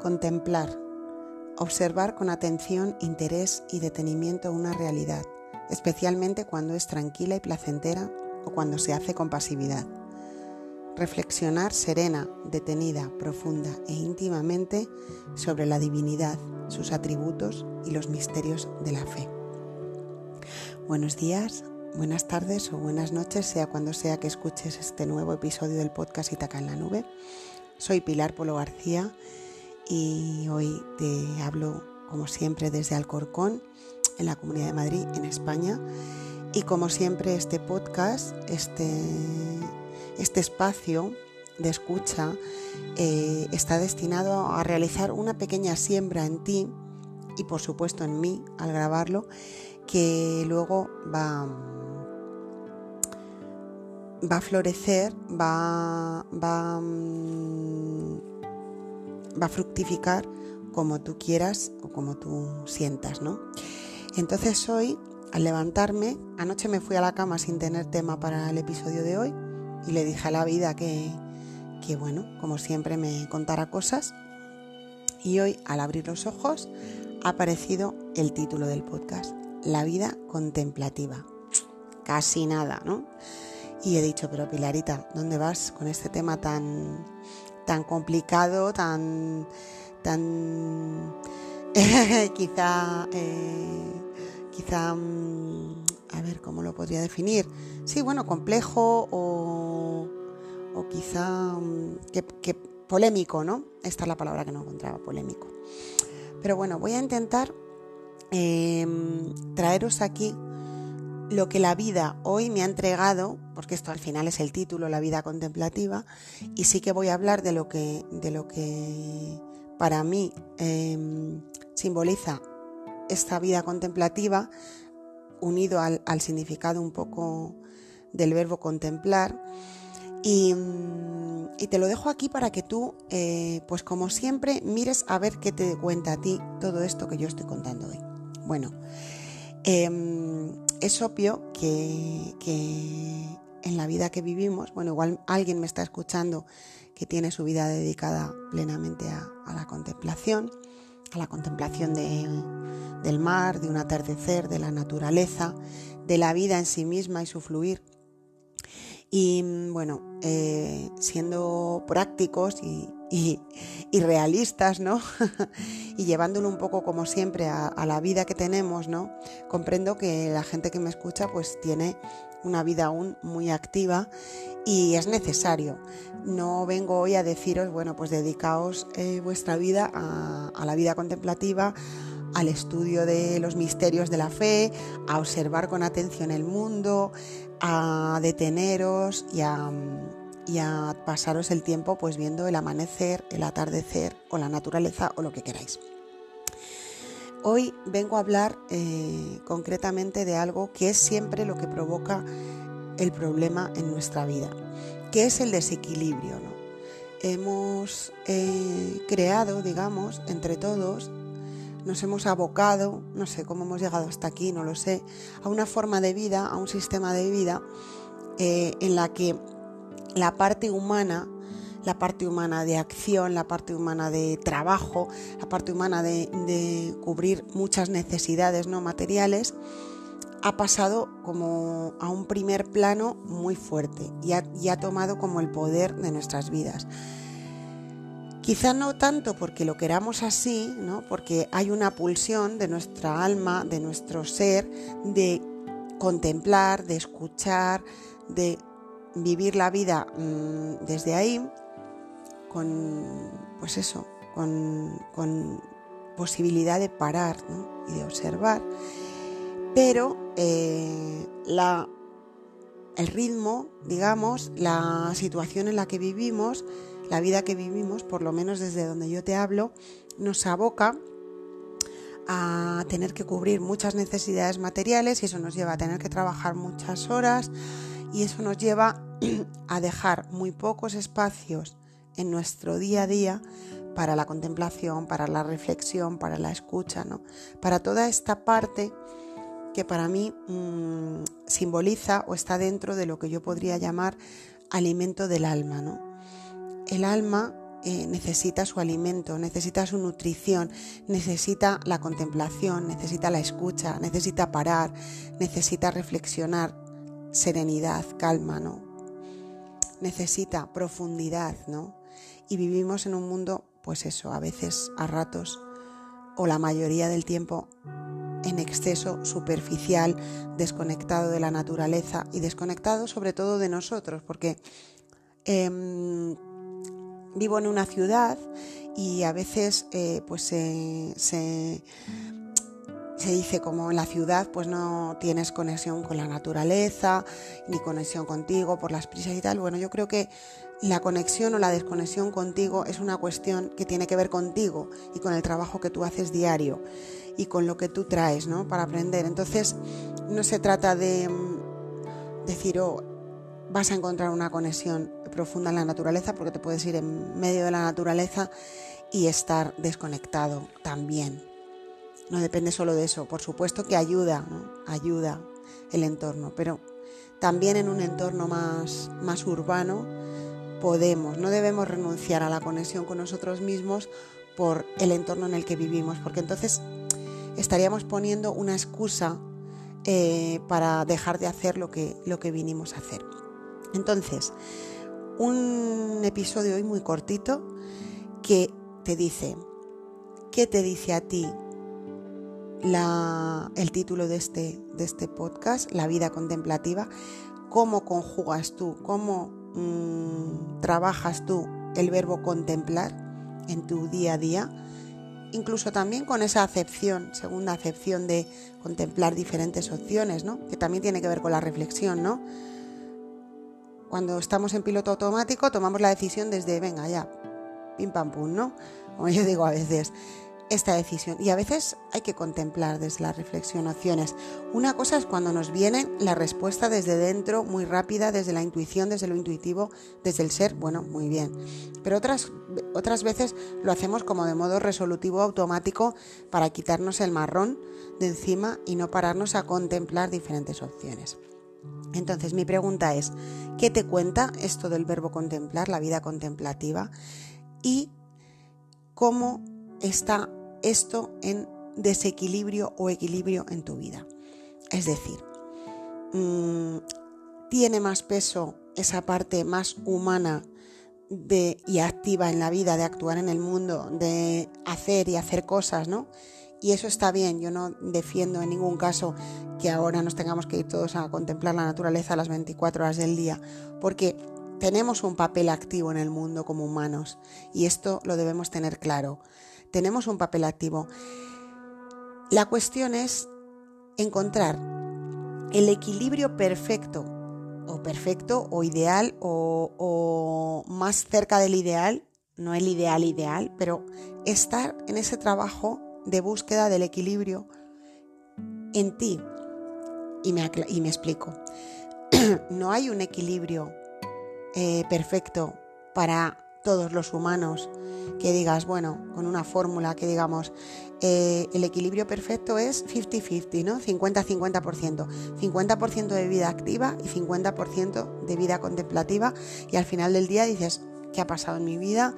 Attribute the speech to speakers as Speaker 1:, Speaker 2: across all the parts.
Speaker 1: Contemplar. Observar con atención, interés y detenimiento una realidad, especialmente cuando es tranquila y placentera o cuando se hace con pasividad. Reflexionar serena, detenida, profunda e íntimamente sobre la divinidad, sus atributos y los misterios de la fe. Buenos días, buenas tardes o buenas noches, sea cuando sea que escuches este nuevo episodio del podcast Itaca en la Nube. Soy Pilar Polo García y hoy te hablo como siempre desde Alcorcón, en la Comunidad de Madrid, en España. Y como siempre este podcast, este, este espacio de escucha, eh, está destinado a realizar una pequeña siembra en ti y por supuesto en mí al grabarlo, que luego va, va a florecer, va, va, mm, va a fructificar como tú quieras o como tú sientas, ¿no? Entonces hoy, al levantarme, anoche me fui a la cama sin tener tema para el episodio de hoy y le dije a la vida que, que bueno, como siempre me contara cosas. Y hoy, al abrir los ojos, ha aparecido el título del podcast, La vida contemplativa. Casi nada, ¿no? Y he dicho, pero Pilarita, ¿dónde vas con este tema tan, tan complicado, tan, tan, quizá, eh, quizá, mm, a ver, ¿cómo lo podría definir? Sí, bueno, complejo o, o quizá mm, que, polémico, ¿no? Esta es la palabra que no encontraba, polémico. Pero bueno, voy a intentar em, traeros aquí lo que la vida hoy me ha entregado, porque esto al final es el título, la vida contemplativa, y sí que voy a hablar de lo que, de lo que para mí em, simboliza esta vida contemplativa, unido al, significado un poco del verbo contemplar. Y, te lo dejo aquí para que tú, eh, pues como siempre, mires a ver qué te cuenta a ti todo esto que yo estoy contando hoy. Bueno, em, es obvio que, en la vida que vivimos, bueno, igual alguien me está escuchando que tiene su vida dedicada plenamente a, la contemplación, a la contemplación del mar, de un atardecer, de la naturaleza, de la vida en sí misma y su fluir. Y bueno, eh, siendo prácticos y, realistas, ¿no? y llevándolo un poco como siempre a, la vida que tenemos, ¿no? Comprendo que la gente que me escucha pues tiene una vida aún muy activa y es necesario. No vengo hoy a deciros, bueno, pues dedicaos eh, vuestra vida a la vida contemplativa, al estudio de los misterios de la fe, a observar con atención el mundo, a deteneros y a, pasaros el tiempo pues viendo el amanecer, el atardecer o la naturaleza o lo que queráis. Hoy vengo a hablar eh, concretamente de algo que es siempre lo que provoca el problema en nuestra vida, que es el desequilibrio. Hemos eh, creado, digamos, entre todos, nos hemos abocado, no sé cómo hemos llegado hasta aquí, no lo sé, a una forma de vida, a un sistema de vida eh, en la que la parte humana, la parte humana de acción, la parte humana de trabajo, la parte humana de, cubrir muchas necesidades no materiales, ha pasado como a un primer plano muy fuerte y ha tomado como el poder de nuestras vidas. Quizá no tanto porque lo queramos así, ¿no? porque hay una pulsión de nuestra alma, de nuestro ser, de contemplar, de escuchar, de vivir la vida mm, desde ahí, con, pues eso, con, posibilidad de parar y de observar, pero eh, la, el ritmo, digamos, la situación en la que vivimos, la vida que vivimos, por lo menos desde donde yo te hablo, nos aboca a tener que cubrir muchas necesidades materiales y eso nos lleva a tener que trabajar muchas horas y eso nos lleva a dejar muy pocos espacios en nuestro día a día para la contemplación, para la reflexión, para la escucha, ¿no? Para toda esta parte que para mí mm, simboliza o está dentro de lo que yo podría llamar alimento del alma, ¿no? el alma eh, necesita su alimento, necesita su nutrición, necesita la contemplación, necesita la escucha, necesita parar, necesita reflexionar, serenidad, calma, ¿no? Necesita profundidad, ¿no? Y vivimos en un mundo, pues eso, a veces, a ratos, o la mayoría del tiempo, en exceso, superficial, desconectado de la naturaleza y desconectado sobre todo de nosotros, porque em, vivo en una ciudad y a veces eh, pues se, dice como en la ciudad pues no tienes conexión con la naturaleza ni conexión contigo por las prisas y tal. Bueno, yo creo que la conexión o la desconexión contigo es una cuestión que tiene que ver contigo y con el trabajo que tú haces diario y con lo que tú traes ¿no? para aprender. Entonces no se trata de mm, decir, oh, vas a encontrar una conexión profunda en la naturaleza porque te puedes ir en medio de la naturaleza y estar desconectado también. No depende solo de eso, por supuesto que ayuda, ayuda el entorno, pero también en un entorno más, más urbano podemos, no debemos renunciar a la conexión con nosotros mismos por el entorno en el que vivimos, porque entonces estaríamos poniendo una excusa eh, para dejar de hacer lo que, lo que vinimos a hacer. Entonces, un episodio hoy muy cortito que te dice, ¿qué te dice a ti el título de este, de este podcast, La vida contemplativa? ¿Cómo conjugas tú, cómo mm, trabajas tú el verbo contemplar en tu día a día? Incluso también con esa acepción, segunda acepción de contemplar diferentes opciones, ¿no? Que también tiene que ver con la reflexión, ¿no? Cuando estamos en piloto automático tomamos la decisión desde, venga, ya, pim pam pum, ¿no? Como yo digo a veces, esta decisión. Y a veces hay que contemplar desde la reflexión opciones. Una cosa es cuando nos viene la respuesta desde dentro, muy rápida, desde la intuición, desde lo intuitivo, desde el ser, bueno, muy bien. Pero otras, otras veces lo hacemos como de modo resolutivo automático para quitarnos el marrón de encima y no pararnos a contemplar diferentes opciones. Entonces mi pregunta es, ¿qué te cuenta esto del verbo contemplar, la vida contemplativa? Y cómo está esto en desequilibrio o equilibrio en tu vida. Es decir, mm, tiene más peso esa parte más humana de, y activa en la vida, de actuar en el mundo, de hacer y hacer cosas, ¿no? Y eso está bien, yo no defiendo en ningún caso que ahora nos tengamos que ir todos a contemplar la naturaleza a las 24 horas del día, porque tenemos un papel activo en el mundo como humanos y esto lo debemos tener claro. Tenemos un papel activo. La cuestión es encontrar el equilibrio perfecto, o perfecto, o ideal, o, más cerca del ideal, no el ideal ideal, pero estar en ese trabajo de búsqueda del equilibrio en ti. Y me, y me explico. no hay un equilibrio eh, perfecto para todos los humanos que digas, bueno, con una fórmula que digamos, eh, el equilibrio perfecto es 50-50, ¿no? 50-50%. 50% de vida activa y 50% de vida contemplativa. Y al final del día dices, ¿qué ha pasado en mi vida?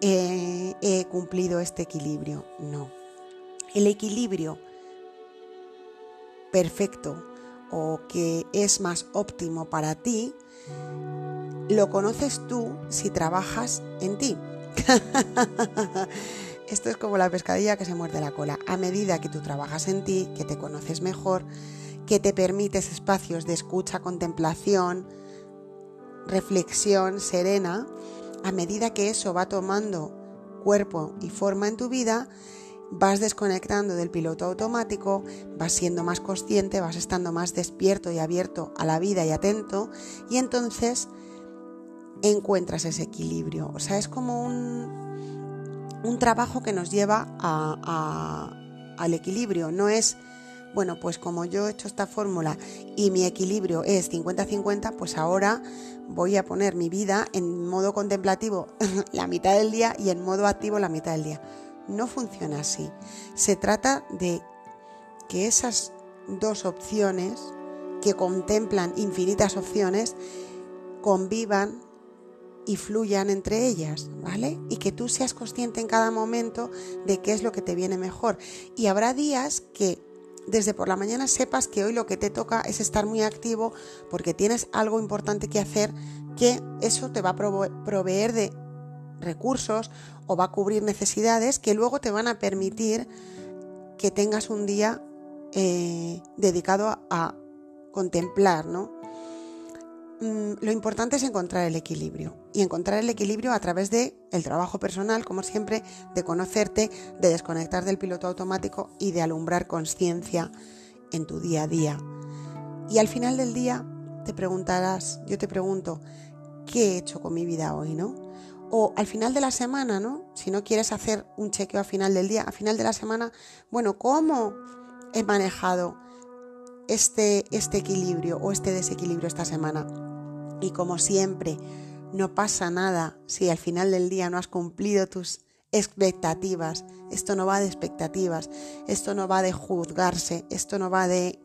Speaker 1: he cumplido este equilibrio. No. El equilibrio perfecto o que es más óptimo para ti, lo conoces tú si trabajas en ti. Esto es como la pescadilla que se muerde la cola. A medida que tú trabajas en ti, que te conoces mejor, que te permites espacios de escucha, contemplación, reflexión serena, a medida que eso va tomando cuerpo y forma en tu vida, vas desconectando del piloto automático, vas siendo más consciente, vas estando más despierto y abierto a la vida y atento, y entonces encuentras ese equilibrio. O sea, es como un, un trabajo que nos lleva al equilibrio, no es bueno, pues como yo he hecho esta fórmula y mi equilibrio es 50-50, pues ahora voy a poner mi vida en modo contemplativo la mitad del día y en modo activo la mitad del día. No funciona así. Se trata de que esas dos opciones, que contemplan infinitas opciones, convivan y fluyan entre ellas, ¿vale? Y que tú seas consciente en cada momento de qué es lo que te viene mejor. Y habrá días que desde por la mañana sepas que hoy lo que te toca es estar muy activo porque tienes algo importante que hacer que eso te va a proveer de recursos o va a cubrir necesidades que luego te van a permitir que tengas un día eh, dedicado a, contemplar, ¿no? Mm, lo importante es encontrar el equilibrio y encontrar el equilibrio a través de el trabajo personal, como siempre, de conocerte, de desconectar del piloto automático y de alumbrar conciencia en tu día a día. Y al final del día te preguntarás, yo te pregunto, ¿qué he hecho con mi vida hoy, no? O al final de la semana, ¿no? Si no quieres hacer un chequeo a final del día, a final de la semana, bueno, ¿cómo he manejado este, este equilibrio o este desequilibrio esta semana? Y como siempre, no pasa nada si al final del día no has cumplido tus expectativas. Esto no va de expectativas, esto no va de juzgarse, esto no va de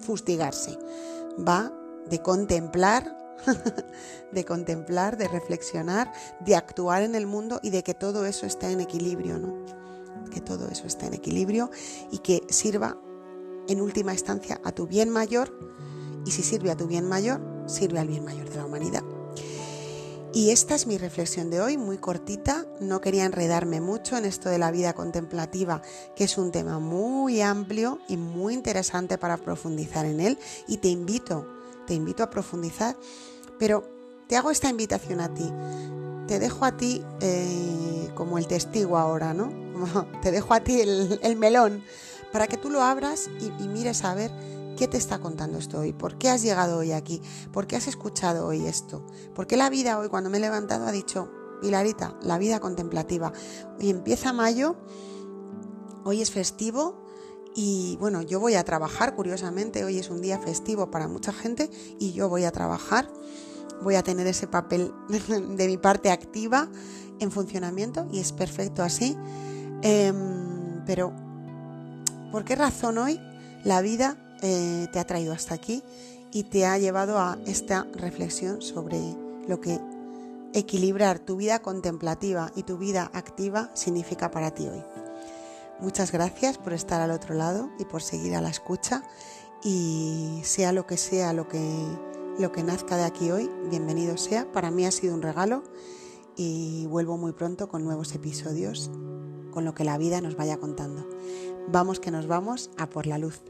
Speaker 1: fustigarse, va de contemplar de contemplar, de reflexionar, de actuar en el mundo y de que todo eso esté en equilibrio, ¿no? Que todo eso esté en equilibrio y que sirva en última instancia a tu bien mayor y si sirve a tu bien mayor, sirve al bien mayor de la humanidad. Y esta es mi reflexión de hoy, muy cortita. No quería enredarme mucho en esto de la vida contemplativa, que es un tema muy amplio y muy interesante para profundizar en él. Y te invito, te invito a profundizar pero te hago esta invitación a ti. Te dejo a ti eh, como el testigo ahora, ¿no? te dejo a ti el, melón para que tú lo abras y, mires a ver qué te está contando esto hoy, por qué has llegado hoy aquí, por qué has escuchado hoy esto, por qué la vida hoy cuando me he levantado ha dicho, Pilarita, la vida contemplativa. Hoy empieza mayo, hoy es festivo y bueno, yo voy a trabajar, curiosamente, hoy es un día festivo para mucha gente y yo voy a trabajar voy a tener ese papel de mi parte activa en funcionamiento y es perfecto así. Em, pero, ¿por qué razón hoy la vida eh, te ha traído hasta aquí y te ha llevado a esta reflexión sobre lo que equilibrar tu vida contemplativa y tu vida activa significa para ti hoy? Muchas gracias por estar al otro lado y por seguir a la escucha y sea lo que sea lo que lo que nazca de aquí hoy, bienvenido sea. Para mí ha sido un regalo y vuelvo muy pronto con nuevos episodios, con lo que la vida nos vaya contando. Vamos que nos vamos a por la luz.